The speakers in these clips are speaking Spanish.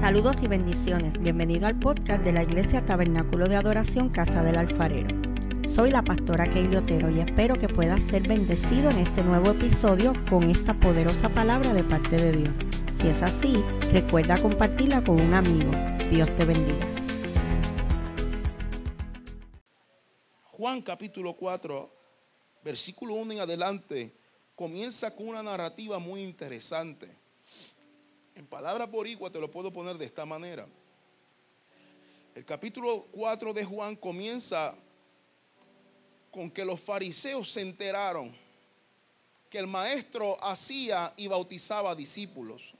Saludos y bendiciones. Bienvenido al podcast de la Iglesia Tabernáculo de Adoración Casa del Alfarero. Soy la pastora Keili Otero y espero que puedas ser bendecido en este nuevo episodio con esta poderosa palabra de parte de Dios. Si es así, recuerda compartirla con un amigo. Dios te bendiga. Juan capítulo 4, versículo 1 en adelante, comienza con una narrativa muy interesante. En palabras boricua te lo puedo poner de esta manera. El capítulo 4 de Juan comienza con que los fariseos se enteraron que el maestro hacía y bautizaba discípulos.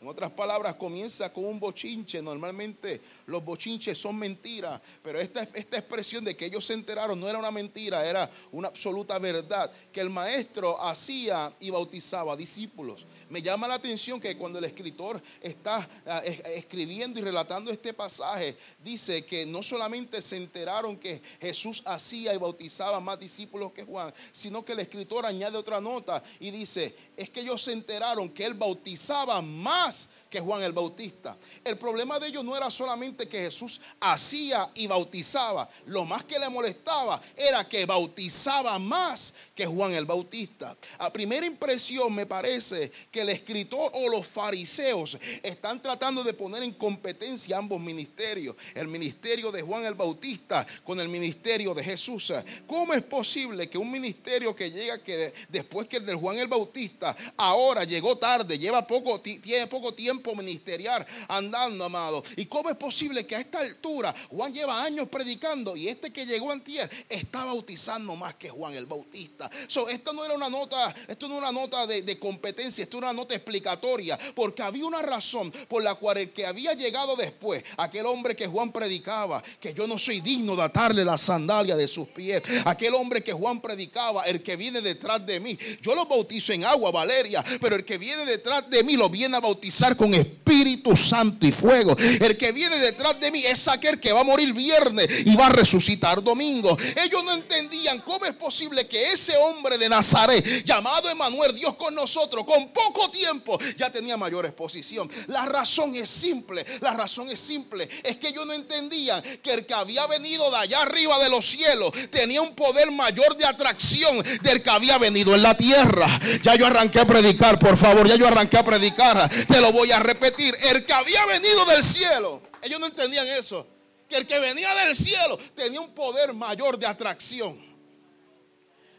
En otras palabras, comienza con un bochinche. Normalmente los bochinches son mentiras, pero esta, esta expresión de que ellos se enteraron no era una mentira, era una absoluta verdad. Que el maestro hacía y bautizaba discípulos. Me llama la atención que cuando el escritor está ah, escribiendo y relatando este pasaje, dice que no solamente se enteraron que Jesús hacía y bautizaba más discípulos que Juan, sino que el escritor añade otra nota y dice, es que ellos se enteraron que él bautizaba más que Juan el Bautista. El problema de ellos no era solamente que Jesús hacía y bautizaba. Lo más que le molestaba era que bautizaba más que Juan el Bautista. A primera impresión me parece que el escritor o los fariseos están tratando de poner en competencia ambos ministerios. El ministerio de Juan el Bautista con el ministerio de Jesús. ¿Cómo es posible que un ministerio que llega que después que el de Juan el Bautista ahora llegó tarde, lleva poco, tiene poco tiempo? Ministerial andando, amado. ¿Y cómo es posible que a esta altura Juan lleva años predicando y este que llegó antier está bautizando más que Juan el Bautista? So, esto no era una nota, esto no era una nota de, competencia, esto era una nota explicatoria, porque había una razón por la cual el que había llegado después, aquel hombre que Juan predicaba, que yo no soy digno de atarle la sandalia de sus pies, aquel hombre que Juan predicaba, el que viene detrás de mí, yo lo bautizo en agua, Valeria, pero el que viene detrás de mí lo viene a bautizar con Espíritu Santo y fuego. El que viene detrás de mí es aquel que va a morir viernes y va a resucitar domingo. Ellos no entendían cómo es posible que ese hombre de Nazaret, llamado Emanuel, Dios con nosotros, con poco tiempo ya tenía mayor exposición. La razón es simple, la razón es simple. Es que ellos no entendían que el que había venido de allá arriba de los cielos tenía un poder mayor de atracción del que había venido en la tierra. Ya yo arranqué a predicar, por favor, ya yo arranqué a predicar. Te lo voy a repetir, el que había venido del cielo, ellos no entendían eso, que el que venía del cielo tenía un poder mayor de atracción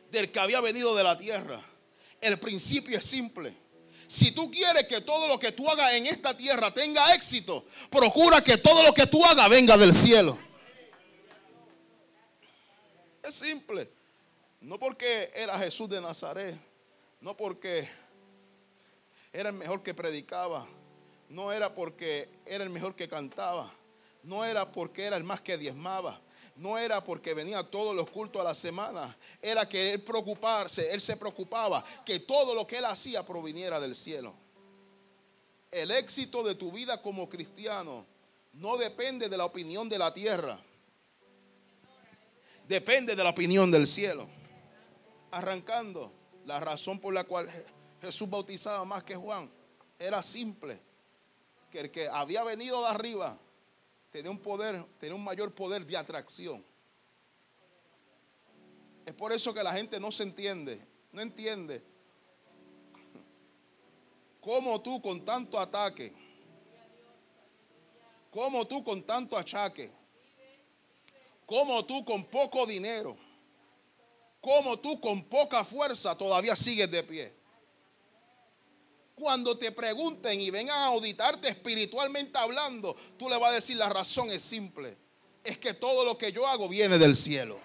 del que había venido de la tierra. El principio es simple. Si tú quieres que todo lo que tú hagas en esta tierra tenga éxito, procura que todo lo que tú hagas venga del cielo. Es simple. No porque era Jesús de Nazaret, no porque era el mejor que predicaba, no era porque era el mejor que cantaba, no era porque era el más que diezmaba, no era porque venía todos los cultos a la semana, era que él preocuparse, él se preocupaba que todo lo que él hacía proviniera del cielo. El éxito de tu vida como cristiano no depende de la opinión de la tierra, depende de la opinión del cielo. Arrancando, la razón por la cual Jesús bautizaba más que Juan era simple que el que había venido de arriba tenía un poder, tenía un mayor poder de atracción. Es por eso que la gente no se entiende, no entiende cómo tú con tanto ataque, cómo tú con tanto achaque, cómo tú con poco dinero, cómo tú con poca fuerza todavía sigues de pie cuando te pregunten y vengan a auditarte espiritualmente hablando, tú le vas a decir la razón es simple. Es que todo lo que yo hago viene del cielo.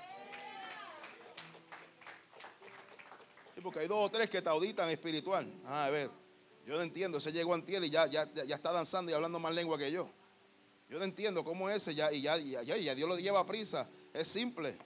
porque hay dos o tres que te auditan espiritual. Ah, a ver, yo no entiendo. Ese llegó antier y ya, ya, ya está danzando y hablando más lengua que yo. Yo no entiendo cómo es ese ya, y ya, ya, ya, Dios lo lleva a prisa. Es simple.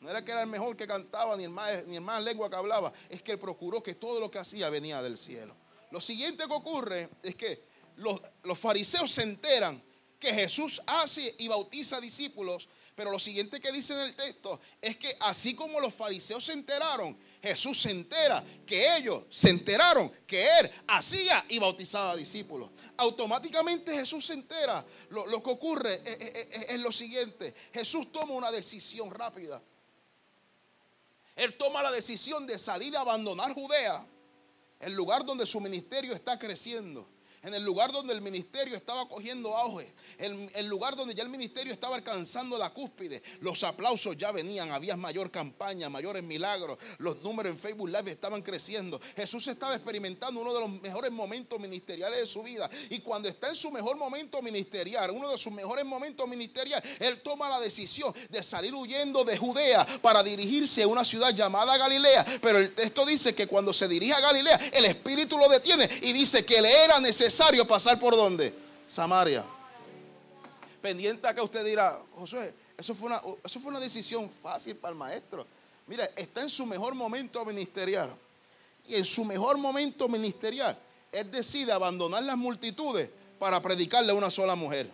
No era que era el mejor que cantaba ni el, más, ni el más lengua que hablaba. Es que él procuró que todo lo que hacía venía del cielo. Lo siguiente que ocurre es que los, fariseos se enteran que Jesús hace y bautiza discípulos, Pero lo siguiente que dice en el texto es que así como los fariseos se enteraron, Jesús se entera que ellos se enteraron que Él hacía y bautizaba a discípulos. Automáticamente Jesús se entera. Lo, que ocurre es, es lo siguiente. Jesús toma una decisión rápida. Él toma la decisión de salir a abandonar Judea, el lugar donde su ministerio está creciendo en el lugar donde el ministerio estaba cogiendo auge, en el lugar donde ya el ministerio estaba alcanzando la cúspide, los aplausos ya venían, había mayor campaña, mayores milagros, los números en Facebook Live estaban creciendo. Jesús estaba experimentando uno de los mejores momentos ministeriales de su vida y cuando está en su mejor momento ministerial, uno de sus mejores momentos ministeriales, él toma la decisión de salir huyendo de Judea para dirigirse a una ciudad llamada Galilea, pero el texto dice que cuando se dirige a Galilea, el Espíritu lo detiene y dice que le era necesario pasar por dónde? Samaria. Pendiente acá usted dirá, Josué, eso fue, una, eso fue una decisión fácil para el maestro. Mira, está en su mejor momento ministerial. Y en su mejor momento ministerial, él decide abandonar las multitudes para predicarle a una sola mujer.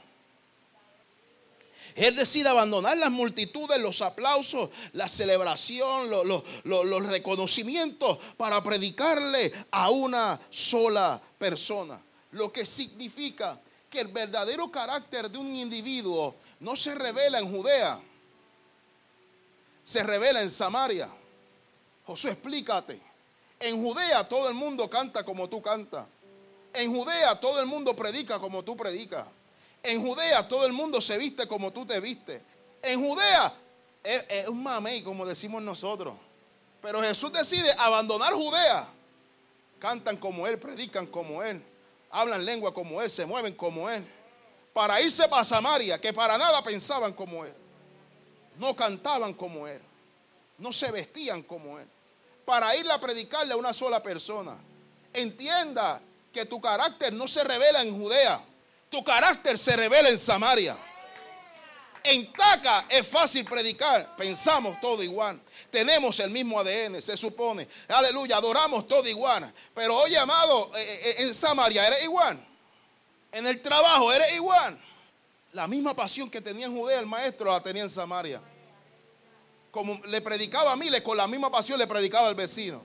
Él decide abandonar las multitudes, los aplausos, la celebración, los reconocimientos para predicarle a una sola persona lo que significa que el verdadero carácter de un individuo no se revela en Judea, se revela en Samaria. Josué, explícate. En Judea todo el mundo canta como tú cantas. En Judea todo el mundo predica como tú predicas. En Judea todo el mundo se viste como tú te vistes. En Judea es un mamey, como decimos nosotros. Pero Jesús decide abandonar Judea. Cantan como Él, predican como Él hablan lengua como él, se mueven como él. Para irse para Samaria, que para nada pensaban como él. No cantaban como él. No se vestían como él. Para ir a predicarle a una sola persona. Entienda que tu carácter no se revela en Judea. Tu carácter se revela en Samaria. En Taca es fácil predicar. Pensamos todo igual. Tenemos el mismo ADN, se supone. Aleluya, adoramos todo igual. Pero oye, amado, eh, eh, eh, en Samaria eres igual. En el trabajo eres igual. La misma pasión que tenía en Judea el maestro la tenía en Samaria. Como le predicaba a miles, con la misma pasión le predicaba al vecino.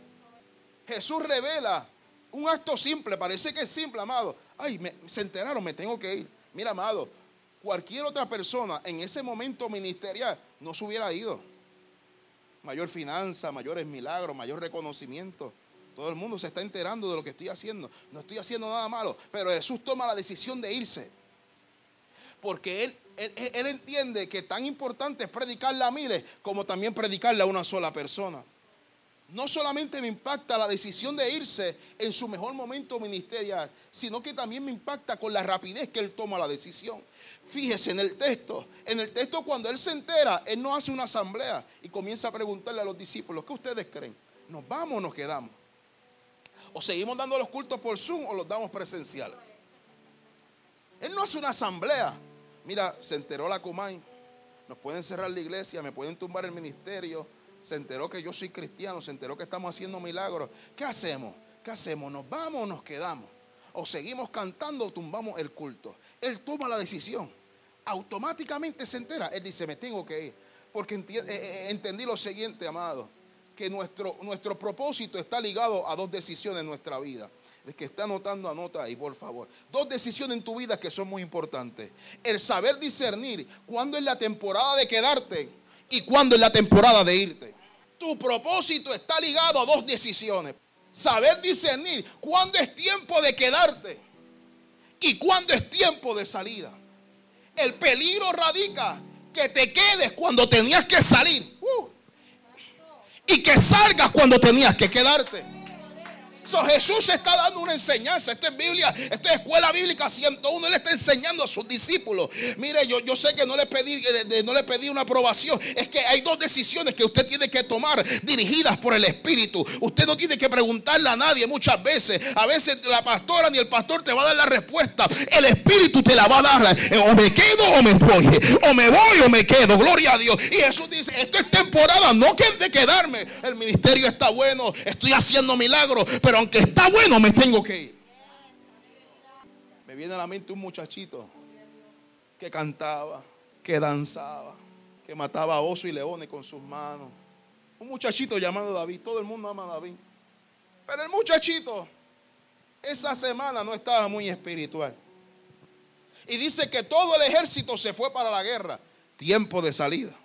Jesús revela un acto simple, parece que es simple, amado. Ay, se enteraron, me tengo que ir. Mira, amado, cualquier otra persona en ese momento ministerial no se hubiera ido. Mayor finanza, mayores milagros, mayor reconocimiento. Todo el mundo se está enterando de lo que estoy haciendo. No estoy haciendo nada malo, pero Jesús toma la decisión de irse. Porque él, él, entiende que tan importante es predicarle a miles como también predicarle a una sola persona no solamente me impacta la decisión de irse en su mejor momento ministerial, sino que también me impacta con la rapidez que él toma la decisión. Fíjese en el texto, en el texto cuando él se entera, él no hace una asamblea y comienza a preguntarle a los discípulos, ¿qué ustedes creen? ¿Nos vamos o nos quedamos? ¿O seguimos dando los cultos por Zoom o los damos presenciales? Él no hace una asamblea. Mira, se enteró la Comay, nos pueden cerrar la iglesia, me pueden tumbar el ministerio, se enteró que yo soy cristiano, se enteró que estamos haciendo milagros. ¿Qué hacemos? ¿Qué hacemos? ¿Nos vamos o nos quedamos? ¿O seguimos cantando o tumbamos el culto? Él toma la decisión. Automáticamente se entera. Él dice, me tengo que ir. Porque eh, eh, entendí lo siguiente, amado. Que nuestro, nuestro propósito está ligado a dos decisiones en nuestra vida. El que está anotando, anota ahí, por favor. Dos decisiones en tu vida que son muy importantes. El saber discernir cuándo es la temporada de quedarte y cuándo es la temporada de irte. Tu propósito está ligado a dos decisiones. Saber discernir cuándo es tiempo de quedarte y cuándo es tiempo de salida. El peligro radica que te quedes cuando tenías que salir uh, y que salgas cuando tenías que quedarte. Jesús está dando una enseñanza. Esto es Biblia, esto es escuela bíblica 101. Él está enseñando a sus discípulos. Mire, yo, yo sé que no le, pedí, eh, no le pedí una aprobación. Es que hay dos decisiones que usted tiene que tomar dirigidas por el Espíritu. Usted no tiene que preguntarle a nadie muchas veces. A veces la pastora ni el pastor te va a dar la respuesta. El Espíritu te la va a dar. Eh, o me quedo o me voy. O me voy o me quedo. Gloria a Dios. Y Jesús dice, esto es temporada, no que de quedarme. El ministerio está bueno, estoy haciendo milagros, pero aunque está bueno, me tengo que ir. Me viene a la mente un muchachito que cantaba, que danzaba, que mataba oso y leones con sus manos. Un muchachito llamado David, todo el mundo ama a David. Pero el muchachito esa semana no estaba muy espiritual. Y dice que todo el ejército se fue para la guerra. Tiempo de salida.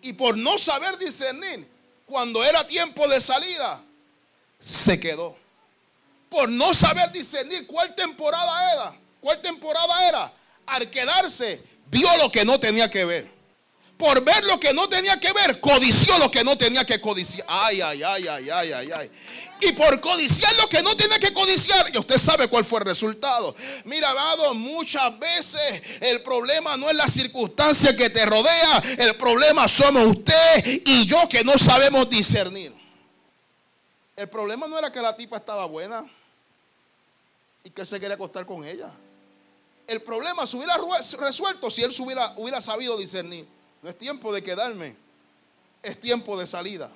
Y por no saber discernir, cuando era tiempo de salida, se quedó. Por no saber discernir cuál temporada era, cuál temporada era, al quedarse, vio lo que no tenía que ver por ver lo que no tenía que ver, codició lo que no tenía que codiciar. Ay, ay, ay, ay, ay, ay, ay. Y por codiciar lo que no tenía que codiciar, y usted sabe cuál fue el resultado. Mira, amado, muchas veces el problema no es la circunstancia que te rodea, el problema somos usted y yo que no sabemos discernir. El problema no era que la tipa estaba buena y que él se quería acostar con ella. El problema se hubiera resuelto si él hubiera, hubiera sabido discernir. No es tiempo de quedarme, es tiempo de salida.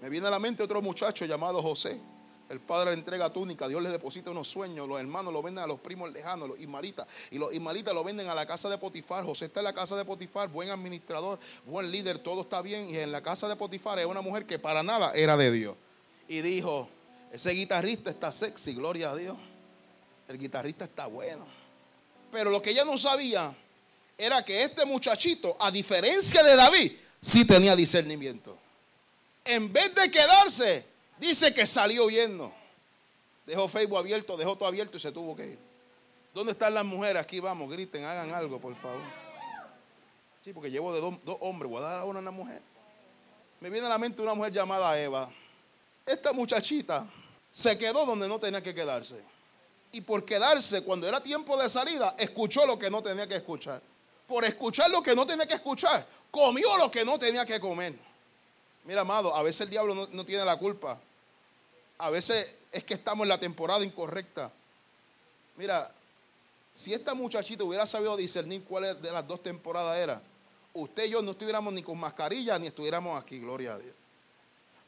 Me viene a la mente otro muchacho llamado José. El padre le entrega túnica, Dios le deposita unos sueños, los hermanos lo venden a los primos lejanos, los ismalitas, y los ismalitas lo venden a la casa de Potifar. José está en la casa de Potifar, buen administrador, buen líder, todo está bien. Y en la casa de Potifar es una mujer que para nada era de Dios. Y dijo, ese guitarrista está sexy, gloria a Dios. El guitarrista está bueno. Pero lo que ella no sabía era que este muchachito, a diferencia de David, sí tenía discernimiento. En vez de quedarse, dice que salió huyendo. Dejó Facebook abierto, dejó todo abierto y se tuvo que ir. ¿Dónde están las mujeres? Aquí vamos, griten, hagan algo, por favor. Sí, porque llevo de dos, hombres, voy a dar ahora una mujer. Me viene a la mente una mujer llamada Eva. Esta muchachita se quedó donde no tenía que quedarse. Y por quedarse, cuando era tiempo de salida, escuchó lo que no tenía que escuchar por escuchar lo que no tenía que escuchar, comió lo que no tenía que comer. Mira, amado, a veces el diablo no, tiene la culpa. A veces es que estamos en la temporada incorrecta. Mira, si esta muchachita hubiera sabido discernir cuál de las dos temporadas era, usted y yo no estuviéramos ni con mascarilla ni estuviéramos aquí, gloria a Dios.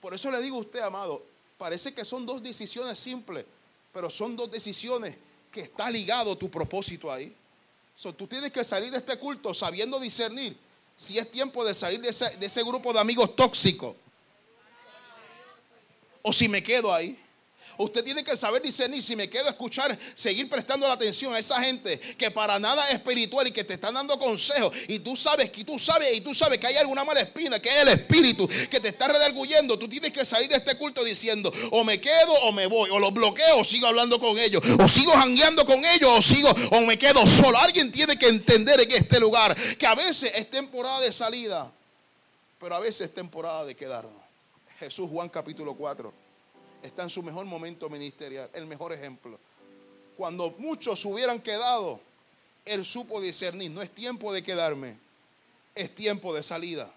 Por eso le digo a usted, amado, parece que son dos decisiones simples, pero son dos decisiones que está ligado tu propósito ahí tú tienes que salir de este culto sabiendo discernir si es tiempo de salir de ese, de ese grupo de amigos tóxicos. O si me quedo ahí. Usted tiene que saber discernir si me quedo a escuchar, seguir prestando la atención a esa gente que para nada es espiritual y que te están dando consejos. Y tú sabes que tú sabes y tú sabes que hay alguna mala espina, que es el espíritu que te está redarguyendo. Tú tienes que salir de este culto diciendo, o me quedo o me voy, o los bloqueo o sigo hablando con ellos, o sigo jangueando con ellos, o sigo, o me quedo solo. Alguien tiene que entender en este lugar que a veces es temporada de salida, pero a veces es temporada de quedarnos. Jesús Juan capítulo 4 está en su mejor momento ministerial, el mejor ejemplo. Cuando muchos hubieran quedado, él supo discernir, no es tiempo de quedarme, es tiempo de salida.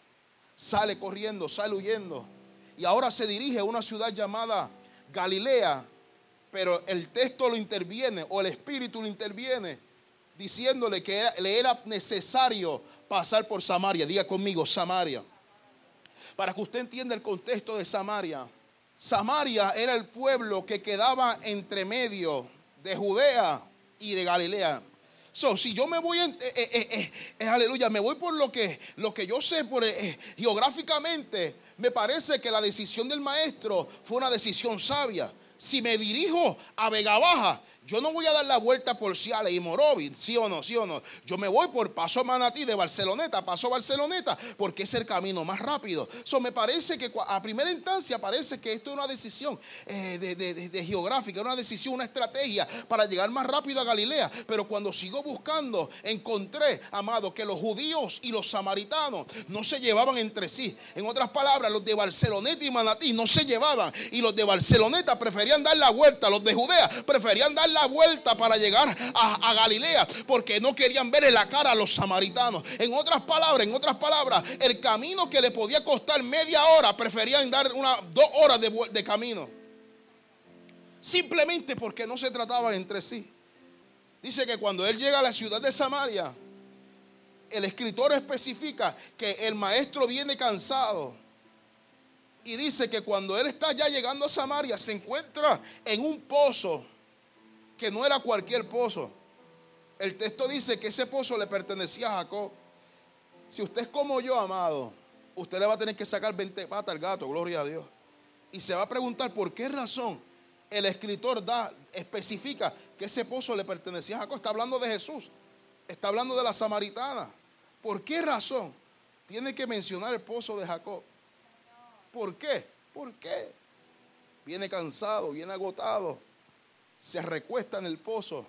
Sale corriendo, sale huyendo. Y ahora se dirige a una ciudad llamada Galilea, pero el texto lo interviene o el espíritu lo interviene diciéndole que le era necesario pasar por Samaria. Diga conmigo, Samaria. Para que usted entienda el contexto de Samaria. Samaria era el pueblo que quedaba entre medio de Judea y de Galilea. So, si yo me voy, en, eh, eh, eh, aleluya, me voy por lo que, lo que yo sé por, geográficamente, me parece que la decisión del maestro fue una decisión sabia. Si me dirijo a Vega Baja, yo no voy a dar la vuelta por Ciales y Morovis, sí o no, sí o no. Yo me voy por Paso Manatí de Barceloneta, Paso Barceloneta, porque es el camino más rápido. Eso me parece que a primera instancia parece que esto es una decisión eh, de, geográfica, una decisión, una estrategia para llegar más rápido a Galilea. Pero cuando sigo buscando, encontré, amado, que los judíos y los samaritanos no se llevaban entre sí. En otras palabras, los de Barceloneta y Manatí no se llevaban. Y los de Barceloneta preferían dar la vuelta, los de Judea preferían dar la vuelta para llegar a, Galilea porque no querían ver en la cara a los samaritanos. En otras palabras, en otras palabras, el camino que le podía costar media hora, preferían dar una, dos horas de, de camino. Simplemente porque no se trataban entre sí. Dice que cuando él llega a la ciudad de Samaria, el escritor especifica que el maestro viene cansado. Y dice que cuando él está ya llegando a Samaria, se encuentra en un pozo que no era cualquier pozo. El texto dice que ese pozo le pertenecía a Jacob. Si usted es como yo, amado, usted le va a tener que sacar 20 patas al gato, gloria a Dios. Y se va a preguntar por qué razón el escritor da, especifica que ese pozo le pertenecía a Jacob. Está hablando de Jesús, está hablando de la samaritana. ¿Por qué razón tiene que mencionar el pozo de Jacob? ¿Por qué? ¿Por qué? Viene cansado, viene agotado, se recuesta en el pozo,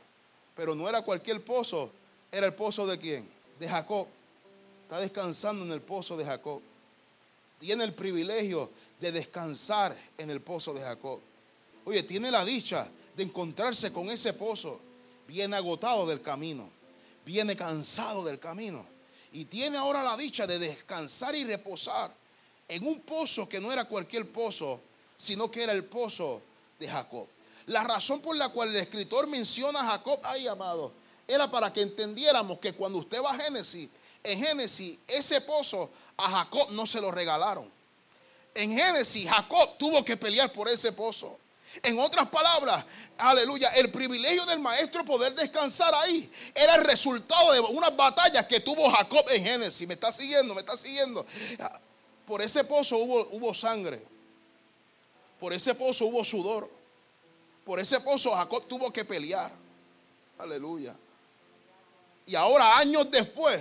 pero no era cualquier pozo, era el pozo de quién? De Jacob. Está descansando en el pozo de Jacob. Tiene el privilegio de descansar en el pozo de Jacob. Oye, tiene la dicha de encontrarse con ese pozo, bien agotado del camino, viene cansado del camino. Y tiene ahora la dicha de descansar y reposar en un pozo que no era cualquier pozo, sino que era el pozo de Jacob. La razón por la cual el escritor menciona a Jacob, ay amado, era para que entendiéramos que cuando usted va a Génesis, en Génesis ese pozo a Jacob no se lo regalaron. En Génesis Jacob tuvo que pelear por ese pozo. En otras palabras, aleluya, el privilegio del maestro poder descansar ahí era el resultado de unas batallas que tuvo Jacob en Génesis. ¿Me está siguiendo? ¿Me está siguiendo? Por ese pozo hubo, hubo sangre. Por ese pozo hubo sudor. Por ese pozo Jacob tuvo que pelear. Aleluya. Y ahora, años después,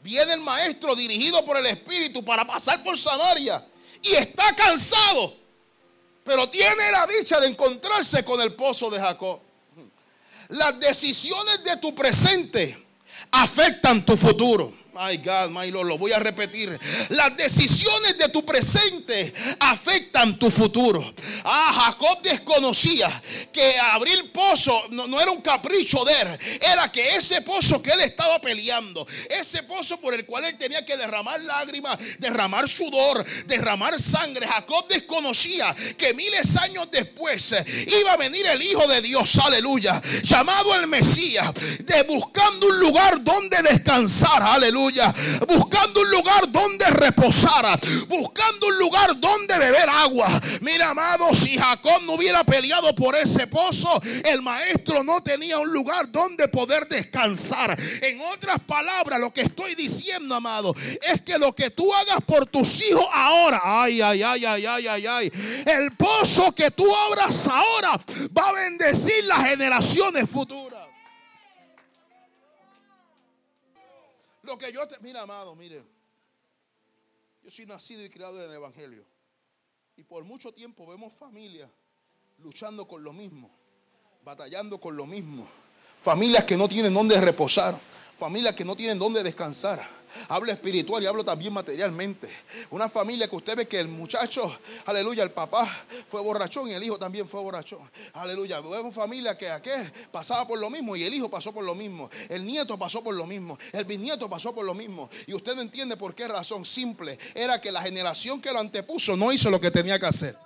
viene el maestro dirigido por el Espíritu para pasar por Samaria. Y está cansado pero tiene la dicha de encontrarse con el pozo de Jacob. Las decisiones de tu presente afectan tu futuro. My God, my Lord, lo voy a repetir. Las decisiones de tu presente afectan tu futuro. Ah, Jacob desconocía que abrir pozo no, era un capricho de él, era que ese pozo que él estaba peleando, ese pozo por el cual él tenía que derramar lágrimas, derramar sudor, derramar sangre. Jacob desconocía que miles años después iba a venir el Hijo de Dios, aleluya, llamado el Mesías, de buscando un lugar donde descansar, aleluya buscando un lugar donde reposara, buscando un lugar donde beber agua. Mira, amado, si Jacob no hubiera peleado por ese pozo, el maestro no tenía un lugar donde poder descansar. En otras palabras, lo que estoy diciendo, amado, es que lo que tú hagas por tus hijos ahora, ay, ay, ay, ay, ay, ay, ay, el pozo que tú abras ahora va a bendecir las generaciones futuras. Lo que yo te. Mira, amado, mire. Yo soy nacido y criado en el Evangelio. Y por mucho tiempo vemos familias luchando con lo mismo, batallando con lo mismo. Familias que no tienen dónde reposar, familias que no tienen dónde descansar. Hablo espiritual y hablo también materialmente. Una familia que usted ve que el muchacho, aleluya, el papá fue borrachón y el hijo también fue borrachón. Aleluya. Vemos familia que aquel pasaba por lo mismo y el hijo pasó por lo mismo. El nieto pasó por lo mismo. El bisnieto pasó por lo mismo. Y usted entiende por qué razón. Simple. Era que la generación que lo antepuso no hizo lo que tenía que hacer.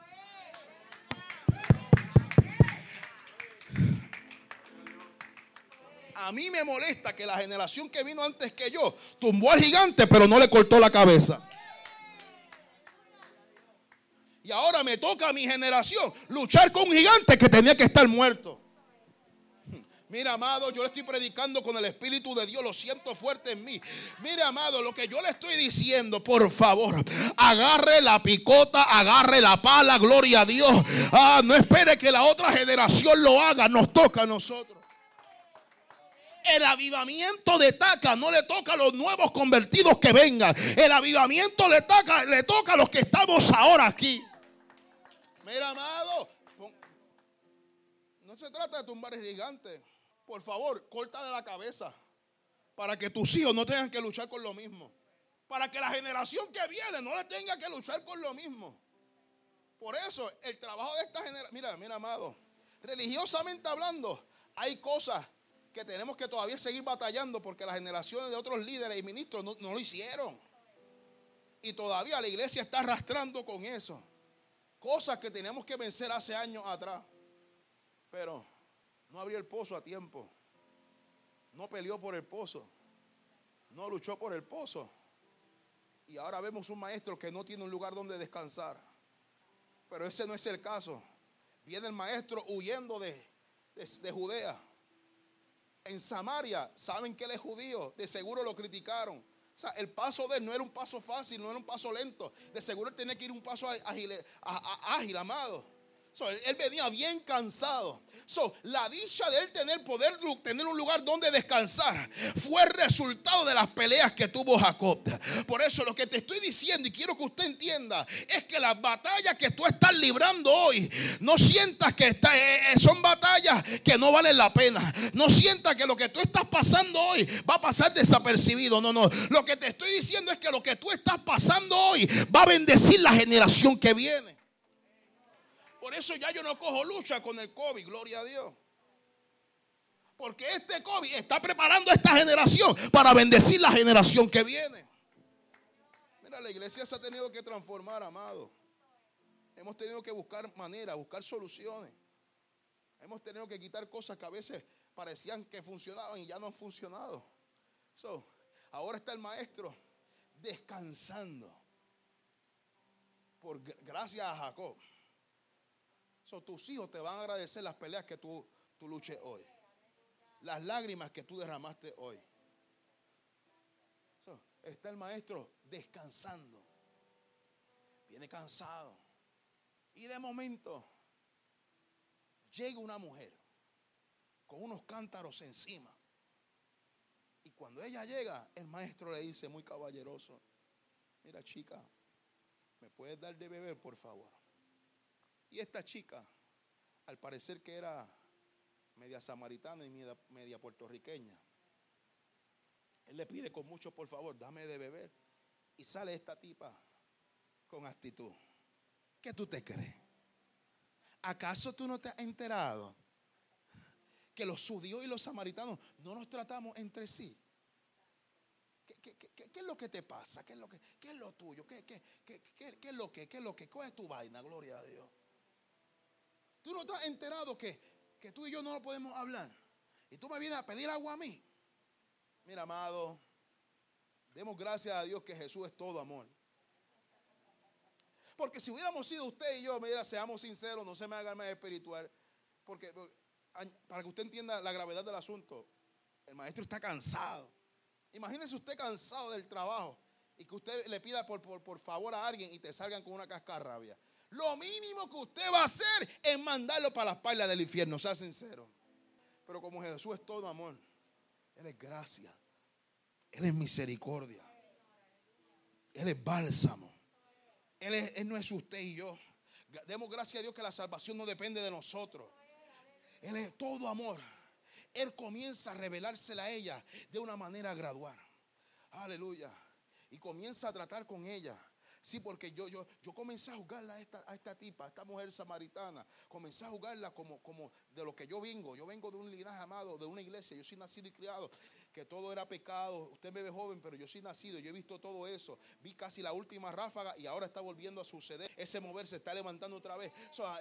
A mí me molesta que la generación que vino antes que yo tumbó al gigante, pero no le cortó la cabeza. Y ahora me toca a mi generación luchar con un gigante que tenía que estar muerto. Mira, amado, yo le estoy predicando con el Espíritu de Dios, lo siento fuerte en mí. Mira, amado, lo que yo le estoy diciendo, por favor, agarre la picota, agarre la pala, gloria a Dios. Ah, no espere que la otra generación lo haga, nos toca a nosotros. El avivamiento de Taca no le toca a los nuevos convertidos que vengan. El avivamiento le toca, le toca a los que estamos ahora aquí. Mira, amado, no se trata de tumbar el gigante. Por favor, córtale la cabeza para que tus hijos no tengan que luchar con lo mismo. Para que la generación que viene no le tenga que luchar con lo mismo. Por eso el trabajo de esta generación, mira, mira, amado, religiosamente hablando, hay cosas que tenemos que todavía seguir batallando porque las generaciones de otros líderes y ministros no, lo hicieron. Y todavía la iglesia está arrastrando con eso. Cosas que tenemos que vencer hace años atrás. Pero no abrió el pozo a tiempo. No peleó por el pozo. No luchó por el pozo. Y ahora vemos un maestro que no tiene un lugar donde descansar. Pero ese no es el caso. Viene el maestro huyendo de, de Judea en Samaria saben que él es judío, de seguro lo criticaron. O sea, el paso de él no era un paso fácil, no era un paso lento. De seguro él tenía que ir un paso ágil, ágil amado él, venía bien cansado. La dicha de él tener poder, tener un lugar donde descansar, fue resultado de las peleas que tuvo Jacob. Por eso lo que te estoy diciendo y quiero que usted entienda es que las batallas que tú estás librando hoy, no sientas que eh, eh, son batallas que no valen la pena. No sientas que lo que tú estás pasando hoy va a pasar desapercibido. No, no. Lo que te estoy diciendo es que lo que tú estás pasando hoy va a bendecir la generación que viene. Por eso ya yo no cojo lucha con el COVID, gloria a Dios. Porque este COVID está preparando a esta generación para bendecir la generación que viene. Mira, la iglesia se ha tenido que transformar, amado. Hemos tenido que buscar maneras, buscar soluciones. Hemos tenido que quitar cosas que a veces parecían que funcionaban y ya no han funcionado. ahora está el maestro descansando. Por gracias a Jacob tus hijos te van a agradecer las peleas que tú, tú luches hoy. Las lágrimas que tú derramaste hoy. está el maestro descansando. Viene cansado. Y de momento llega una mujer con unos cántaros encima. Y cuando ella llega, el maestro le dice muy caballeroso, mira chica, ¿me puedes dar de beber, por favor? Y esta chica, al parecer que era media samaritana y media, puertorriqueña, él le pide con mucho, por favor, dame de beber. Y sale esta tipa con actitud. ¿Qué tú te crees? ¿Acaso tú no te has enterado que los judíos y los samaritanos no nos tratamos entre sí? ¿Qué, es lo que te pasa? ¿Qué es lo, tuyo? ¿Qué, qué, es lo que? ¿Qué es lo que? ¿Cuál es tu vaina? Gloria a Dios. Tú no estás enterado que, que tú y yo no lo podemos hablar. Y tú me vienes a pedir agua a mí. Mira, amado, demos gracias a Dios que Jesús es todo amor. Porque si hubiéramos sido usted y yo, mira, seamos sinceros, no se me haga más espiritual. Porque, para que usted entienda la gravedad del asunto, el maestro está cansado. Imagínese usted cansado del trabajo y que usted le pida por, por, por favor a alguien y te salgan con una cascarrabia. Lo mínimo que usted va a hacer es mandarlo para las pailas del infierno, sea sincero. Pero como Jesús es todo amor, Él es gracia, Él es misericordia, Él es bálsamo. Él, él no es usted y yo. Demos gracias a Dios que la salvación no depende de nosotros. Él es todo amor. Él comienza a revelársela a ella de una manera gradual. Aleluya. Y comienza a tratar con ella Sí, porque yo, yo, yo comencé a jugarla a esta, a esta tipa, a esta mujer samaritana. Comencé a jugarla como, como de lo que yo vengo. Yo vengo de un linaje amado, de una iglesia. Yo soy nacido y criado, que todo era pecado. Usted me ve joven, pero yo soy nacido. Yo he visto todo eso. Vi casi la última ráfaga y ahora está volviendo a suceder. Ese mover se está levantando otra vez.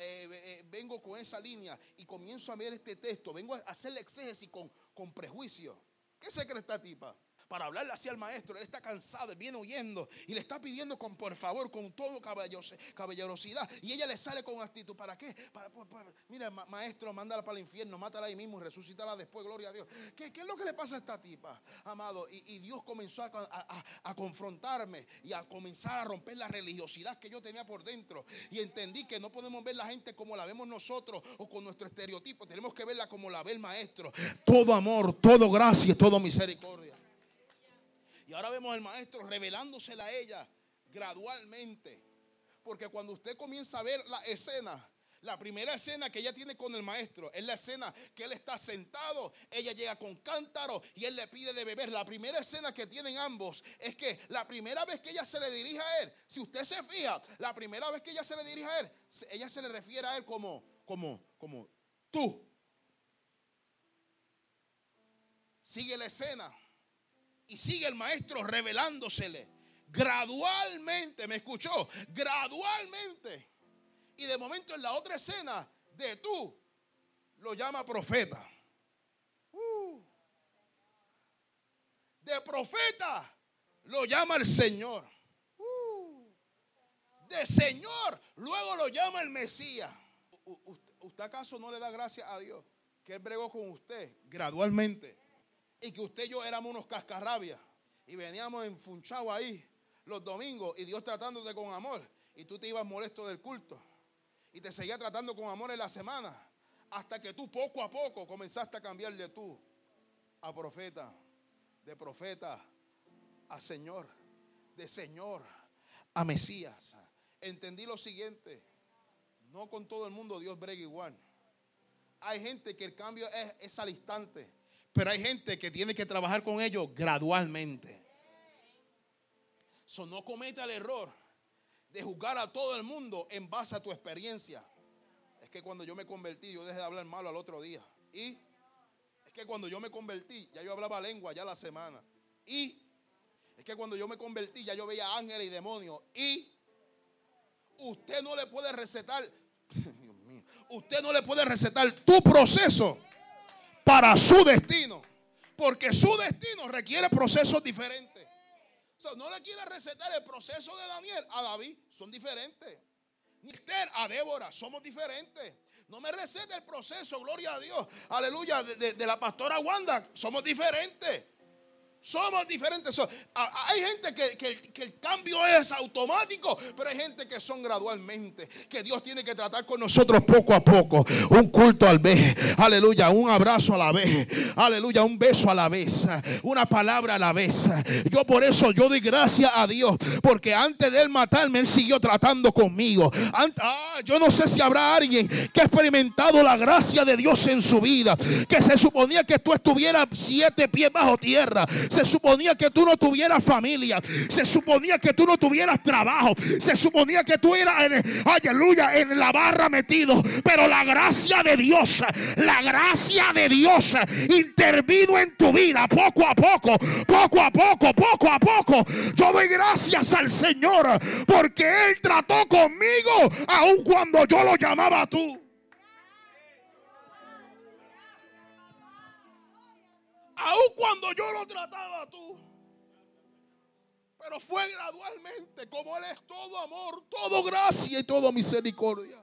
Eh, eh, vengo con esa línea y comienzo a ver este texto. Vengo a hacerle exégesis con, con prejuicio. ¿Qué se cree esta tipa? Para hablarle así al maestro. Él está cansado, él viene huyendo y le está pidiendo con por favor, con todo caballerosidad. Y ella le sale con actitud. ¿Para qué? Para, mira, maestro, mándala para el infierno, mátala ahí mismo resucítala después, gloria a Dios. ¿Qué, es lo que le pasa a esta tipa, amado? Y, Dios comenzó a, confrontarme y a comenzar a romper la religiosidad que yo tenía por dentro. Y entendí que no podemos ver la gente como la vemos nosotros o con nuestro estereotipo. Tenemos que verla como la ve el maestro. Todo amor, todo gracia, todo misericordia. Y ahora vemos al maestro revelándosela a ella gradualmente. Porque cuando usted comienza a ver la escena, la primera escena que ella tiene con el maestro es la escena que él está sentado, ella llega con cántaro y él le pide de beber. La primera escena que tienen ambos es que la primera vez que ella se le dirige a él, si usted se fija, la primera vez que ella se le dirige a él, ella se le refiere a él como, como, como tú. Sigue la escena. Y sigue el maestro revelándosele. Gradualmente, ¿me escuchó? Gradualmente. Y de momento en la otra escena de tú, lo llama profeta. Uh. De profeta, lo llama el Señor. Uh. De Señor, luego lo llama el Mesías. ¿Usted acaso no le da gracias a Dios que Él bregó con usted gradualmente? Y que usted y yo éramos unos cascarrabias Y veníamos enfunchados ahí los domingos y Dios tratándote con amor. Y tú te ibas molesto del culto. Y te seguía tratando con amor en la semana. Hasta que tú poco a poco comenzaste a cambiar de tú a profeta, de profeta a Señor, de Señor a Mesías. Entendí lo siguiente. No con todo el mundo Dios brega igual. Hay gente que el cambio es, es al instante. Pero hay gente que tiene que trabajar con ellos gradualmente. So, no cometa el error de juzgar a todo el mundo en base a tu experiencia. Es que cuando yo me convertí, yo dejé de hablar malo al otro día. Y es que cuando yo me convertí, ya yo hablaba lengua ya la semana. Y es que cuando yo me convertí, ya yo veía ángeles y demonios. Y usted no le puede recetar, Dios mío, usted no le puede recetar tu proceso para su destino. Porque su destino requiere procesos diferentes. no le quiere recetar el proceso de Daniel a David, son diferentes. Ni a Débora, somos diferentes. No me recete el proceso, gloria a Dios, aleluya, de, de la pastora Wanda, somos diferentes. Somos diferentes. Hay gente que, el cambio es automático, pero hay gente que son gradualmente. Que Dios tiene que tratar con nosotros poco a poco. Un culto al vez. Aleluya. Un abrazo a la vez. Aleluya. Un beso a la vez. Una palabra a la vez. Yo por eso yo doy gracias a Dios. Porque antes de él matarme, él siguió tratando conmigo. Ah, yo no sé si habrá alguien que ha experimentado la gracia de Dios en su vida. Que se suponía que tú estuvieras siete pies bajo tierra se suponía que tú no tuvieras familia. Se suponía que tú no tuvieras trabajo. Se suponía que tú eras, en, aleluya, en la barra metido. Pero la gracia de Dios, la gracia de Dios intervino en tu vida poco a poco, poco a poco, poco a poco. Yo doy gracias al Señor porque Él trató conmigo aun cuando yo lo llamaba tú. Aun cuando yo lo trataba tú. Pero fue gradualmente, como Él es todo amor, todo gracia y todo misericordia.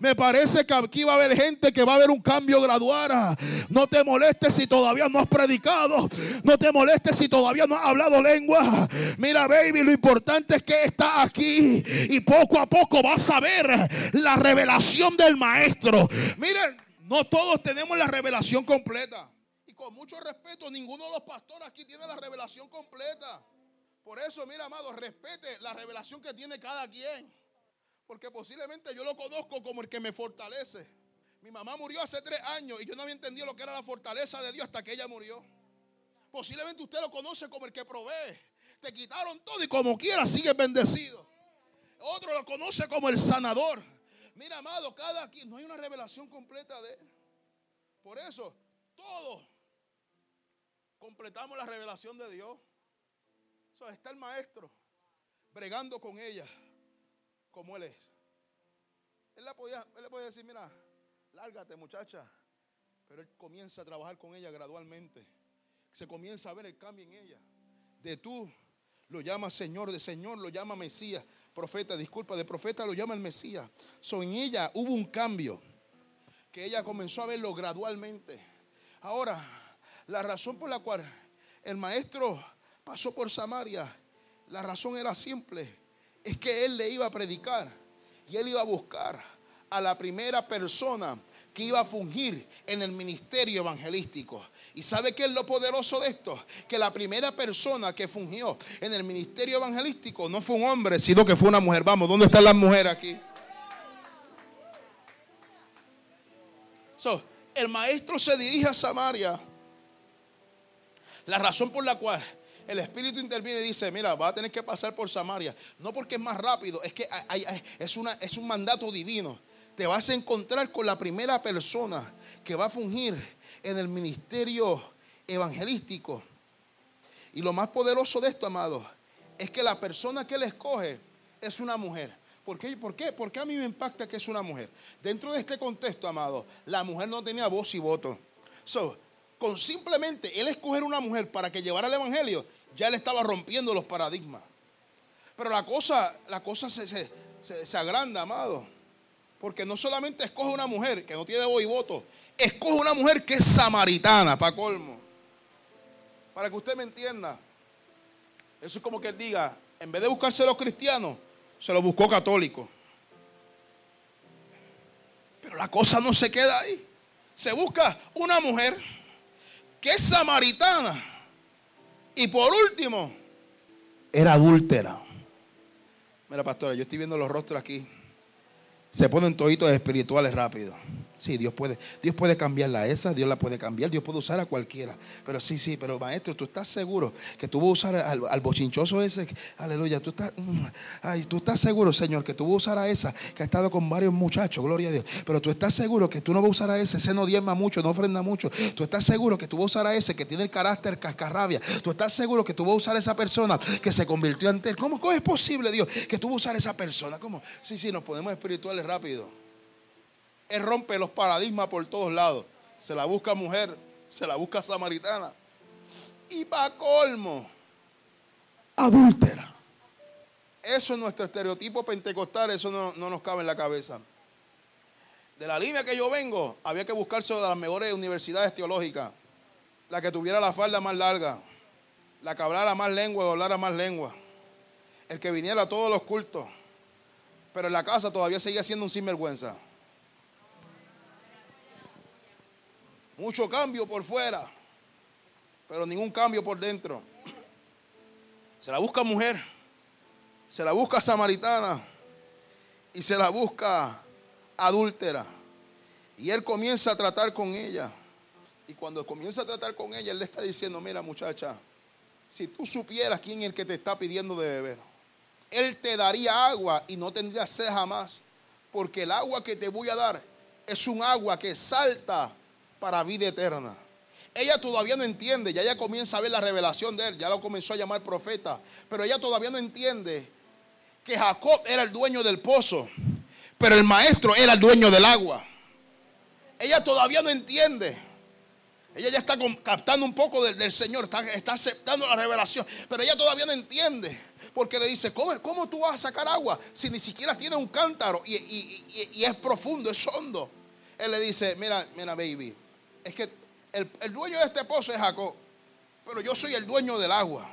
Me parece que aquí va a haber gente que va a haber un cambio gradual. No te molestes si todavía no has predicado. No te molestes si todavía no has hablado lengua. Mira, baby, lo importante es que está aquí. Y poco a poco vas a ver la revelación del maestro. Miren, no todos tenemos la revelación completa con mucho respeto, ninguno de los pastores aquí tiene la revelación completa. Por eso, mira, amado, respete la revelación que tiene cada quien. Porque posiblemente yo lo conozco como el que me fortalece. Mi mamá murió hace tres años y yo no había entendido lo que era la fortaleza de Dios hasta que ella murió. Posiblemente usted lo conoce como el que provee. Te quitaron todo y como quiera sigue bendecido. Otro lo conoce como el sanador. Mira, amado, cada quien, no hay una revelación completa de él. Por eso, todos completamos la revelación de Dios. está el maestro bregando con ella como él es. Él, le podía, él le podía decir, mira, lárgate muchacha. Pero él comienza a trabajar con ella gradualmente. Se comienza a ver el cambio en ella. De tú lo llama Señor, de Señor lo llama Mesías. Profeta, disculpa, de profeta lo llama el Mesías. So, en ella hubo un cambio que ella comenzó a verlo gradualmente. Ahora, la razón por la cual el maestro pasó por Samaria, la razón era simple, es que él le iba a predicar y él iba a buscar a la primera persona que iba a fungir en el ministerio evangelístico. ¿Y sabe qué es lo poderoso de esto? Que la primera persona que fungió en el ministerio evangelístico no fue un hombre, sino que fue una mujer. Vamos, ¿dónde están las mujeres aquí? el maestro se dirige a Samaria la razón por la cual el Espíritu interviene y dice, mira, va a tener que pasar por Samaria. No porque es más rápido, es que es, una, es un mandato divino. Te vas a encontrar con la primera persona que va a fungir en el ministerio evangelístico. Y lo más poderoso de esto, amado, es que la persona que él escoge es una mujer. ¿Por qué? ¿Por qué? ¿Por qué a mí me impacta que es una mujer? Dentro de este contexto, amado, la mujer no tenía voz y voto. So, con simplemente él escoger una mujer para que llevara el evangelio, ya él estaba rompiendo los paradigmas. Pero la cosa, la cosa se, se, agranda, amado. Porque no solamente escoge una mujer que no tiene voz y voto, escoge una mujer que es samaritana, para colmo. Para que usted me entienda. Eso es como que él diga, en vez de buscarse los cristianos, se lo buscó católico. Pero la cosa no se queda ahí. Se busca una mujer que es samaritana. Y por último, era adúltera. Mira, pastora, yo estoy viendo los rostros aquí. Se ponen toditos espirituales rápido. Sí, Dios puede, Dios puede cambiarla a esa, Dios la puede cambiar, Dios puede usar a cualquiera. Pero sí, sí, pero maestro, tú estás seguro que tú vas a usar al, bochinchoso ese, aleluya, tú estás, mm, ay, tú estás seguro, Señor, que tú vas a usar a esa que ha estado con varios muchachos, gloria a Dios. Pero tú estás seguro que tú no vas a usar a ese, ese no diezma mucho, no ofrenda mucho. Tú estás seguro que tú vas a usar a ese que tiene el carácter cascarrabia. Tú estás seguro que tú vas a usar a esa persona que se convirtió ante él. ¿Cómo, ¿Cómo es posible, Dios, que tú vas a usar a esa persona? ¿Cómo? Sí, sí, nos ponemos espirituales rápido. Él rompe los paradigmas por todos lados. Se la busca mujer, se la busca samaritana. Y para colmo, adúltera. Eso es nuestro estereotipo pentecostal, eso no, no, nos cabe en la cabeza. De la línea que yo vengo, había que buscarse de las mejores universidades teológicas. La que tuviera la falda más larga, la que hablara más lengua o hablara más lengua. El que viniera a todos los cultos. Pero en la casa todavía seguía siendo un sinvergüenza. Mucho cambio por fuera, pero ningún cambio por dentro. Se la busca mujer, se la busca samaritana y se la busca adúltera. Y él comienza a tratar con ella. Y cuando comienza a tratar con ella, él le está diciendo, mira muchacha, si tú supieras quién es el que te está pidiendo de beber, él te daría agua y no tendría sed jamás, porque el agua que te voy a dar es un agua que salta para vida eterna. Ella todavía no entiende, ya ella comienza a ver la revelación de él, ya lo comenzó a llamar profeta, pero ella todavía no entiende que Jacob era el dueño del pozo, pero el maestro era el dueño del agua. Ella todavía no entiende. Ella ya está captando un poco del, Señor, está, aceptando la revelación, pero ella todavía no entiende. Porque le dice, ¿cómo, cómo tú vas a sacar agua si ni siquiera tiene un cántaro y, y es profundo, es hondo? Él le dice, mira, mira, baby, es que el, dueño de este pozo es Jacob, pero yo soy el dueño del agua.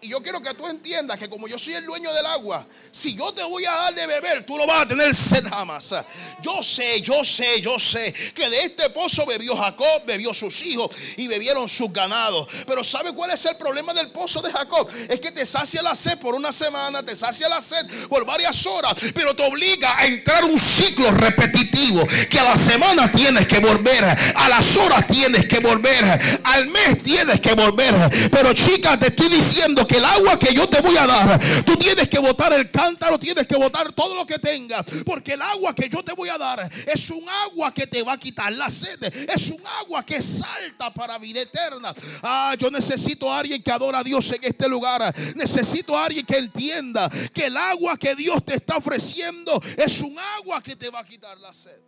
Y yo quiero que tú entiendas que como yo soy el dueño del agua, si yo te voy a dar de beber, tú no vas a tener sed jamás. Yo sé, yo sé, yo sé que de este pozo bebió Jacob, bebió sus hijos y bebieron sus ganados. Pero ¿sabe cuál es el problema del pozo de Jacob? Es que te sacia la sed por una semana, te sacia la sed por varias horas, pero te obliga a entrar un ciclo repetitivo que a la semana tienes que volver, a las horas tienes que volver, al mes tienes que volver. Pero chica, te estoy diciendo que el agua que yo te voy a dar, tú tienes que botar el cántaro, tienes que botar todo lo que tengas, porque el agua que yo te voy a dar es un agua que te va a quitar la sed, es un agua que salta para vida eterna. Ah, yo necesito a alguien que adora a Dios en este lugar. Necesito a alguien que entienda que el agua que Dios te está ofreciendo es un agua que te va a quitar la sed.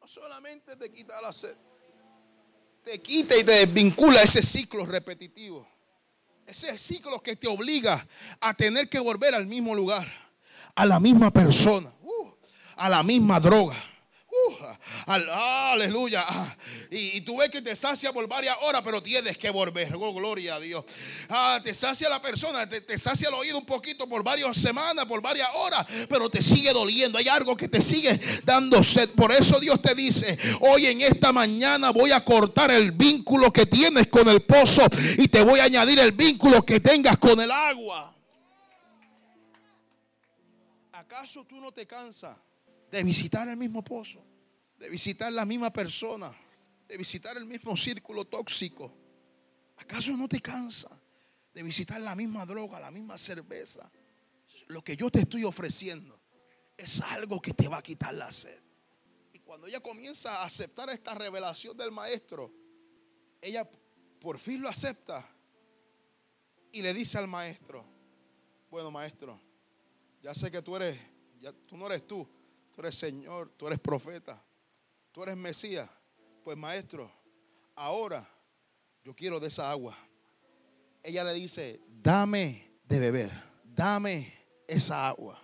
No solamente te quita la sed, te quita y te desvincula ese ciclo repetitivo. Ese ciclo que te obliga a tener que volver al mismo lugar, a la misma persona, uh, a la misma droga. Aleluya. Y, tú ves que te sacia por varias horas, pero tienes que volver. Oh, gloria a Dios. Ah, te sacia la persona, te, sacia el oído un poquito por varias semanas, por varias horas, pero te sigue doliendo. Hay algo que te sigue dando sed. Por eso Dios te dice: Hoy en esta mañana voy a cortar el vínculo que tienes con el pozo y te voy a añadir el vínculo que tengas con el agua. ¿Acaso tú no te cansas de visitar el mismo pozo? De visitar la misma persona, de visitar el mismo círculo tóxico. ¿Acaso no te cansa de visitar la misma droga, la misma cerveza? Lo que yo te estoy ofreciendo es algo que te va a quitar la sed. Y cuando ella comienza a aceptar esta revelación del maestro, ella por fin lo acepta y le dice al maestro, bueno maestro, ya sé que tú eres, ya, tú no eres tú, tú eres Señor, tú eres profeta tú eres Mesías, pues maestro, ahora yo quiero de esa agua. Ella le dice, dame de beber, dame esa agua.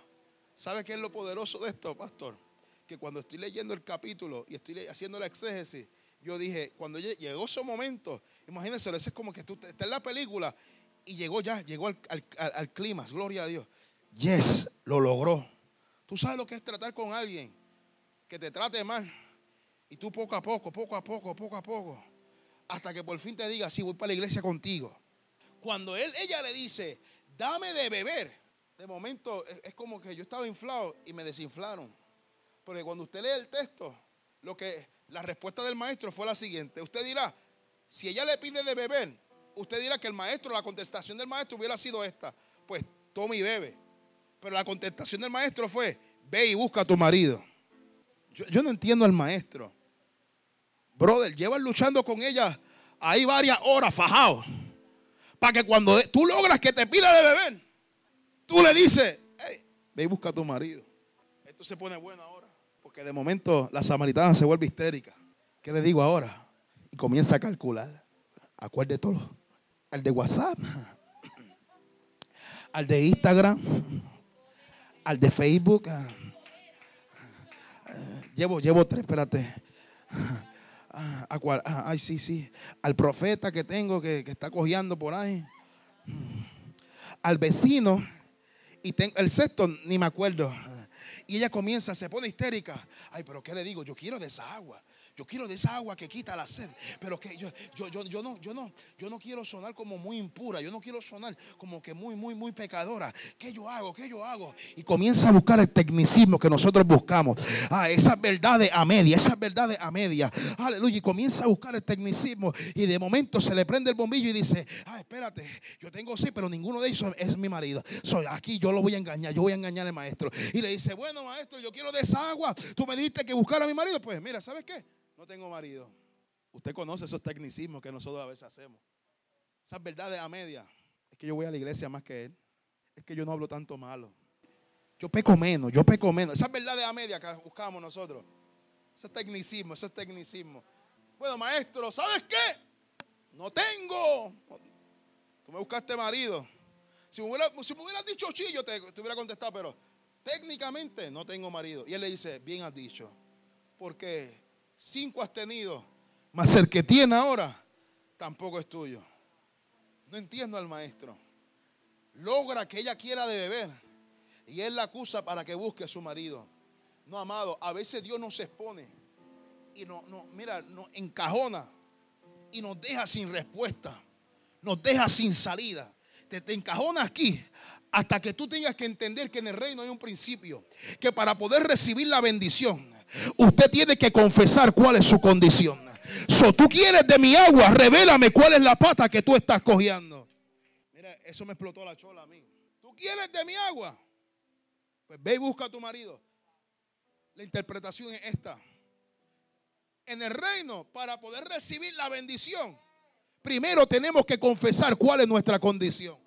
¿Sabe qué es lo poderoso de esto, pastor? Que cuando estoy leyendo el capítulo y estoy haciendo la exégesis, yo dije, cuando llegó ese momento, imagínense, eso es como que tú estás en la película Y llegó ya, llegó al, al, clima, gloria a Dios. Yes, lo logró. Tú sabes lo que es tratar con alguien que te trate mal. Y tú poco a poco, poco a poco, poco a poco, hasta que por fin te diga, sí, voy para la iglesia contigo. Cuando él, ella le dice, dame de beber, de momento es, como que yo estaba inflado y me desinflaron. Porque cuando usted lee el texto, lo que la respuesta del maestro fue la siguiente. Usted dirá, si ella le pide de beber, usted dirá que el maestro, la contestación del maestro hubiera sido esta. Pues toma y bebe. Pero la contestación del maestro fue, ve y busca a tu marido. Yo, no entiendo al maestro. Brother, llevan luchando con ella ahí varias horas fajados. Para que cuando tú logras que te pida de beber, tú le dices, hey, ve y busca a tu marido. Esto se pone bueno ahora. Porque de momento la samaritana se vuelve histérica. ¿Qué le digo ahora? Y comienza a calcular. Acuerde todo al de WhatsApp, al de Instagram, al de Facebook. Ah, llevo, llevo tres, espérate. Ah, ah, ay, sí, sí. Al profeta que tengo que, está cojeando por ahí. Al vecino. Y tengo, el sexto, ni me acuerdo. Y ella comienza, se pone histérica. Ay, pero ¿qué le digo? Yo quiero de esa agua. Yo quiero de esa agua que quita la sed. Pero que yo, yo, yo, yo, no, yo, no, yo no quiero sonar como muy impura. Yo no quiero sonar como que muy, muy, muy pecadora. ¿Qué yo hago? ¿Qué yo hago? Y comienza a buscar el tecnicismo que nosotros buscamos. Ah, esas verdades a media, esas verdades a media. Aleluya. Y comienza a buscar el tecnicismo. Y de momento se le prende el bombillo y dice, ah, espérate, yo tengo sí, pero ninguno de ellos es mi marido. Soy aquí, yo lo voy a engañar, yo voy a engañar al maestro. Y le dice, bueno, maestro, yo quiero de esa agua. Tú me dijiste que buscara a mi marido. Pues mira, ¿sabes qué? No tengo marido. Usted conoce esos tecnicismos que nosotros a veces hacemos. Esas verdades a media. Es que yo voy a la iglesia más que él. Es que yo no hablo tanto malo. Yo peco menos, yo peco menos. Esas verdades a media que buscamos nosotros. Ese tecnicismo, ese tecnicismo. Bueno, maestro, ¿sabes qué? No tengo. Tú me buscaste marido. Si me, hubieras dicho chillo, te, te hubiera contestado, pero técnicamente no tengo marido. Y él le dice, bien has dicho. Porque cinco has tenido, mas el que tiene ahora tampoco es tuyo. No entiendo al maestro. Logra que ella quiera de beber y él la acusa para que busque a su marido. No, amado, a veces Dios nos expone y no, no, mira, nos encajona y nos deja sin respuesta, nos deja sin salida. Te, te encajona aquí hasta que tú tengas que entender que en el reino hay un principio, que para poder recibir la bendición, usted tiene que confesar cuál es su condición. Si tú quieres de mi agua, revélame cuál es la pata que tú estás cogiendo. Mira, eso me explotó la chola a mí. ¿Tú quieres de mi agua? Pues ve y busca a tu marido. La interpretación es esta. En el reino, para poder recibir la bendición, primero tenemos que confesar cuál es nuestra condición.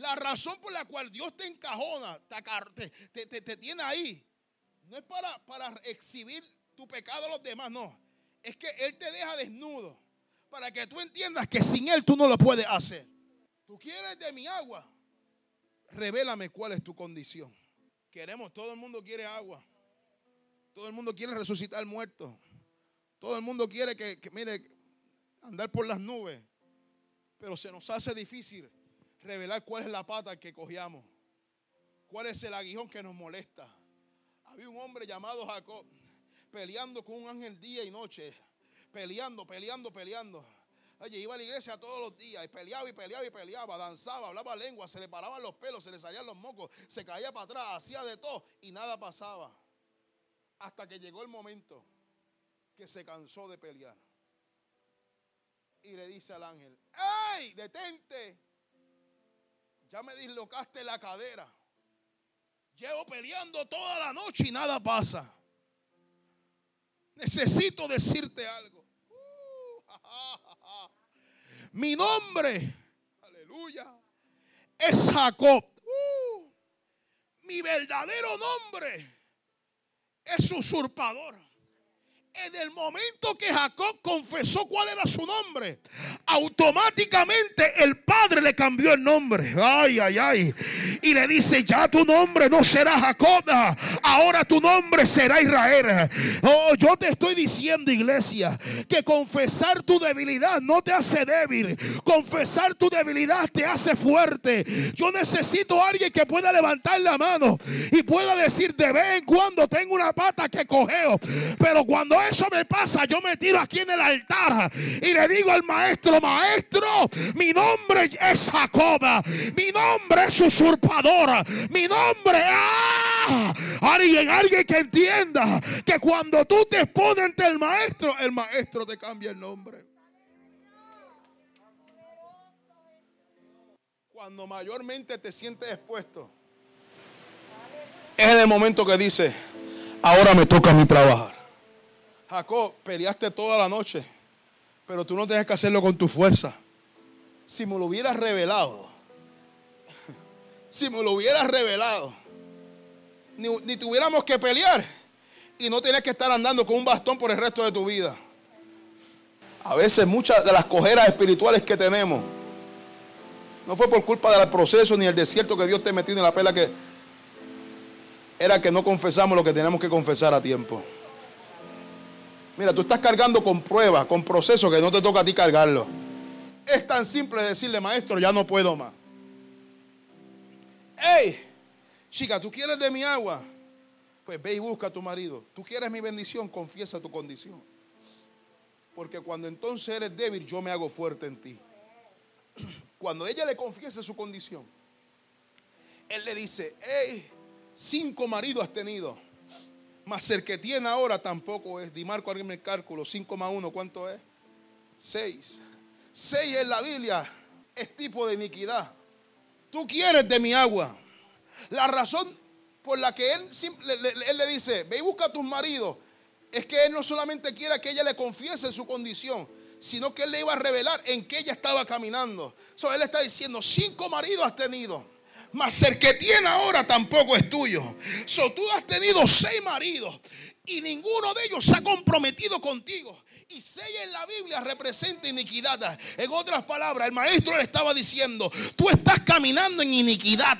La razón por la cual Dios te encajona, te, te, tiene ahí, no es para, para exhibir tu pecado a los demás, no. Es que Él te deja desnudo para que tú entiendas que sin Él tú no lo puedes hacer. Tú quieres de mi agua, revélame cuál es tu condición. Queremos, todo el mundo quiere agua. Todo el mundo quiere resucitar muertos. Todo el mundo quiere que, que, mire, andar por las nubes. Pero se nos hace difícil revelar cuál es la pata que cogíamos, cuál es el aguijón que nos molesta. Había un hombre llamado Jacob peleando con un ángel día y noche, peleando, peleando, peleando. Oye, iba a la iglesia todos los días y peleaba y peleaba y peleaba, danzaba, hablaba lengua, se le paraban los pelos, se le salían los mocos, se caía para atrás, hacía de todo y nada pasaba. Hasta que llegó el momento que se cansó de pelear. Y le dice al ángel, ¡Ey, detente! Ya me dislocaste la cadera. Llevo peleando toda la noche y nada pasa. Necesito decirte algo. Uh, Mi nombre, aleluya, es Jacob. Uh, mi verdadero nombre es usurpador. En el momento que Jacob confesó cuál era su nombre, automáticamente el padre le cambió el nombre. Ay, ay, ay. Y le dice, ya tu nombre no será Jacob, ahora tu nombre será Israel. Oh, yo te estoy diciendo, iglesia, que confesar tu debilidad no te hace débil. Confesar tu debilidad te hace fuerte. Yo necesito a alguien que pueda levantar la mano y pueda decir, de vez en cuando tengo una pata que cogeo. Pero cuando eso me pasa, yo me tiro aquí en el altar y le digo al maestro, maestro, mi nombre es Jacoba, mi nombre es usurpadora, mi nombre, ¡ah! Alguien, alguien que entienda que cuando tú te expones ante el maestro, el maestro te cambia el nombre. Cuando mayormente te sientes expuesto, es en el momento que dice, ahora me toca a mí trabajar. Jacob, peleaste toda la noche pero tú no tienes que hacerlo con tu fuerza. Si me lo hubieras revelado, si me lo hubieras revelado, ni, tuviéramos que pelear y no tienes que estar andando con un bastón por el resto de tu vida. A veces muchas de las cojeras espirituales que tenemos no fue por culpa del proceso ni el desierto que Dios te metió en la pela que era que no confesamos lo que tenemos que confesar a tiempo. Mira, tú estás cargando con pruebas, con procesos que no te toca a ti cargarlo. Es tan simple decirle, maestro, ya no puedo más. Hey, chica, ¿tú quieres de mi agua? Pues ve y busca a tu marido. ¿Tú quieres mi bendición? Confiesa tu condición. Porque cuando entonces eres débil, yo me hago fuerte en ti. Cuando ella le confiese su condición, él le dice, hey, cinco maridos has tenido más el que tiene ahora tampoco es. Di Marco, alguien el cálculo. 5 más 1, ¿cuánto es? 6. 6 en la Biblia es tipo de iniquidad. Tú quieres de mi agua. La razón por la que él, él le dice, ve y busca a tus maridos, es que él no solamente quiere que ella le confiese su condición, sino que él le iba a revelar en qué ella estaba caminando. So, él está diciendo, cinco maridos has tenido mas el que tiene ahora tampoco es tuyo. So, tú has tenido seis maridos y ninguno de ellos se ha comprometido contigo. Y seis en la Biblia representa iniquidad. En otras palabras, el maestro le estaba diciendo, tú estás caminando en iniquidad.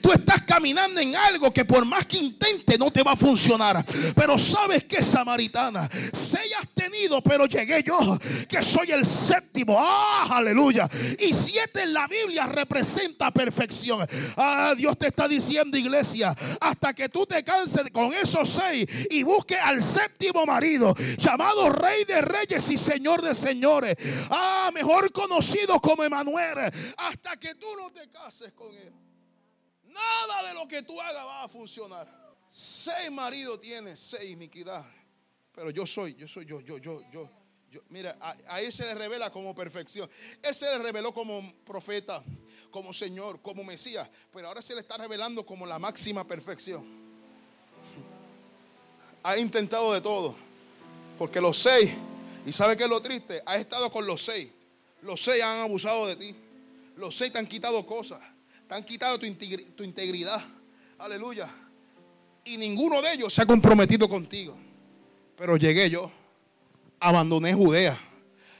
Tú estás caminando en algo que por más que intente no te va a funcionar. Pero sabes que samaritana, seis has tenido, pero llegué yo, que soy el séptimo. Ah, aleluya. Y siete en la Biblia representa perfección. Ah, Dios te está diciendo, iglesia, hasta que tú te canses con esos seis y busques al séptimo marido, llamado rey de reyes y señor de señores. Ah, mejor conocido como Emanuel. Hasta que tú no te cases con él. Nada de lo que tú hagas va a funcionar. Seis maridos tienes, seis iniquidad. Pero yo soy, yo soy, yo, yo, yo, yo. yo mira, a, él se le revela como perfección. Él se le reveló como profeta, como Señor, como Mesías. Pero ahora se le está revelando como la máxima perfección. Ha intentado de todo. Porque los seis y sabe qué es lo triste? Has estado con los seis. Los seis han abusado de ti. Los seis te han quitado cosas. Te han quitado tu, integridad. Aleluya. Y ninguno de ellos se ha comprometido contigo. Pero llegué yo. Abandoné Judea.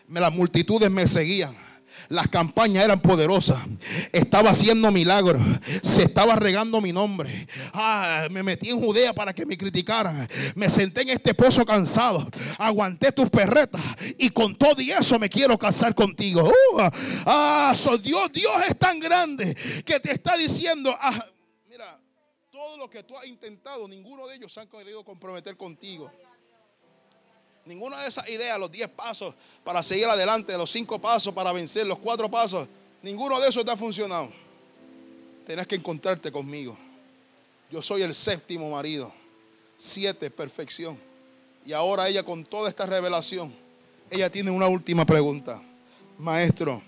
Las multitudes me seguían las campañas eran poderosas. Estaba haciendo milagros. Se estaba regando mi nombre. Ah, me metí en Judea para que me criticaran. Me senté en este pozo cansado. Aguanté tus perretas. Y con todo y eso me quiero casar contigo. Uh, ah, Dios, Dios es tan grande que te está diciendo. Ah, mira, todo lo que tú has intentado, ninguno de ellos se han querido comprometer contigo. Ninguna de esas ideas, los 10 pasos para seguir adelante, los 5 pasos para vencer, los 4 pasos, ninguno de esos te ha funcionado. Tienes que encontrarte conmigo. Yo soy el séptimo marido. Siete, perfección. Y ahora ella con toda esta revelación, ella tiene una última pregunta. Maestro,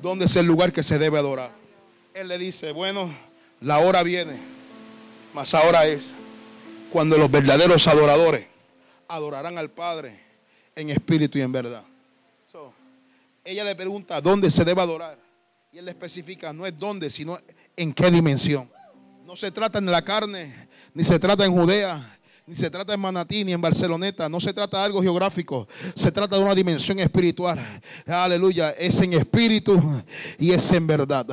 ¿dónde es el lugar que se debe adorar? Él le dice, bueno, la hora viene, mas ahora es cuando los verdaderos adoradores adorarán al Padre en espíritu y en verdad. ella le pregunta dónde se debe adorar. Y él le especifica, no es dónde, sino en qué dimensión. No se trata en la carne, ni se trata en Judea, ni se trata en Manatí, ni en Barceloneta. No se trata de algo geográfico. Se trata de una dimensión espiritual. Aleluya. Es en espíritu y es en verdad.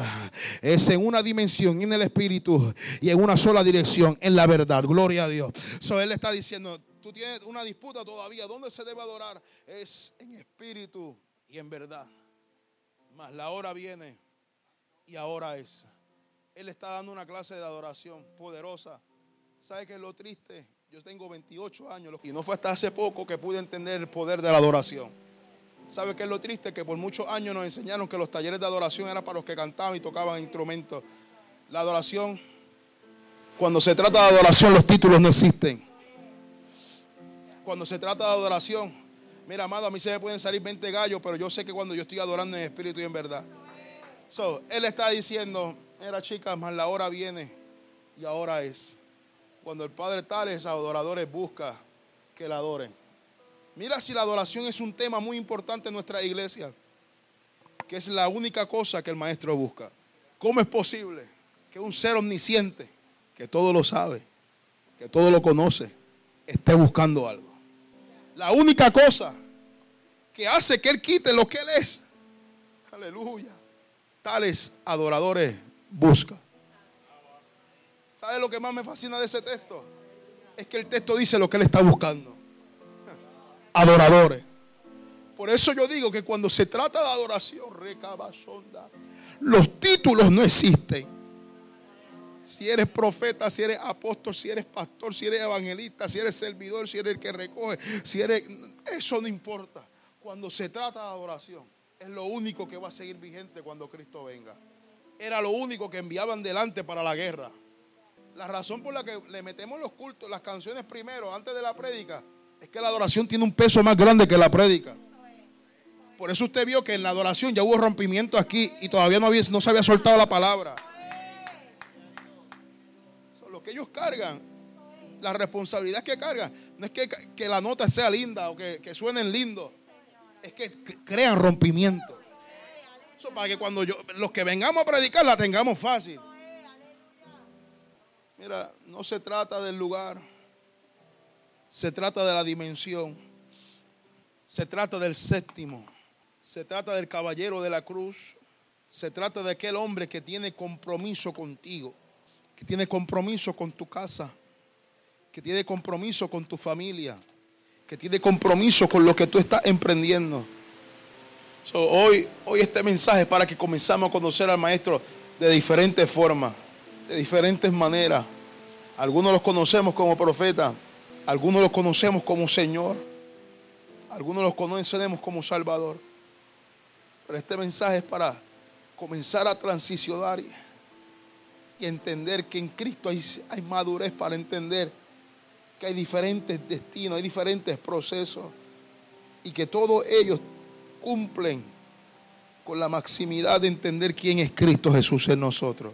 Es en una dimensión, en el espíritu y en una sola dirección, en la verdad. Gloria a Dios. So, él está diciendo, tú tienes una disputa todavía. ¿Dónde se debe adorar? Es en espíritu y en verdad. Mas la hora viene y ahora es. Él está dando una clase de adoración poderosa. ¿Sabe qué es lo triste? Yo tengo 28 años y no fue hasta hace poco que pude entender el poder de la adoración. ¿Sabe qué es lo triste? Que por muchos años nos enseñaron que los talleres de adoración eran para los que cantaban y tocaban instrumentos. La adoración, cuando se trata de adoración, los títulos no existen. Cuando se trata de adoración, mira, amado, a mí se me pueden salir 20 gallos, pero yo sé que cuando yo estoy adorando en espíritu y en verdad. So, él está diciendo, mira chicas, más la hora viene y ahora es cuando el Padre tales adoradores busca que la adoren. Mira si la adoración es un tema muy importante en nuestra iglesia, que es la única cosa que el maestro busca. ¿Cómo es posible que un ser omnisciente, que todo lo sabe, que todo lo conoce, esté buscando algo? La única cosa que hace que Él quite lo que Él es, aleluya, tales adoradores busca. ¿Sabe lo que más me fascina de ese texto? Es que el texto dice lo que él está buscando. Adoradores. Por eso yo digo que cuando se trata de adoración, recabazonda, los títulos no existen. Si eres profeta, si eres apóstol, si eres pastor, si eres evangelista, si eres servidor, si eres el que recoge, si eres... Eso no importa. Cuando se trata de adoración, es lo único que va a seguir vigente cuando Cristo venga. Era lo único que enviaban delante para la guerra. La razón por la que le metemos los cultos, las canciones primero, antes de la prédica, es que la adoración tiene un peso más grande que la prédica. Por eso usted vio que en la adoración ya hubo rompimiento aquí y todavía no, había, no se había soltado la palabra. Ellos cargan, la responsabilidad que cargan, no es que, que la nota sea linda o que, que suenen lindo, es que crean rompimiento. Eso para que cuando yo, los que vengamos a predicar la tengamos fácil. Mira, no se trata del lugar, se trata de la dimensión, se trata del séptimo, se trata del caballero de la cruz, se trata de aquel hombre que tiene compromiso contigo, que tiene compromiso con tu casa, que tiene compromiso con tu familia, que tiene compromiso con lo que tú estás emprendiendo. hoy, hoy este mensaje es para que comenzamos a conocer al Maestro de diferentes formas de diferentes maneras. Algunos los conocemos como profeta, algunos los conocemos como Señor, algunos los conocemos como Salvador. Pero este mensaje es para comenzar a transicionar y, entender que en Cristo hay, hay madurez para entender que hay diferentes destinos, hay diferentes procesos y que todos ellos cumplen con la maximidad de entender quién es Cristo Jesús en nosotros.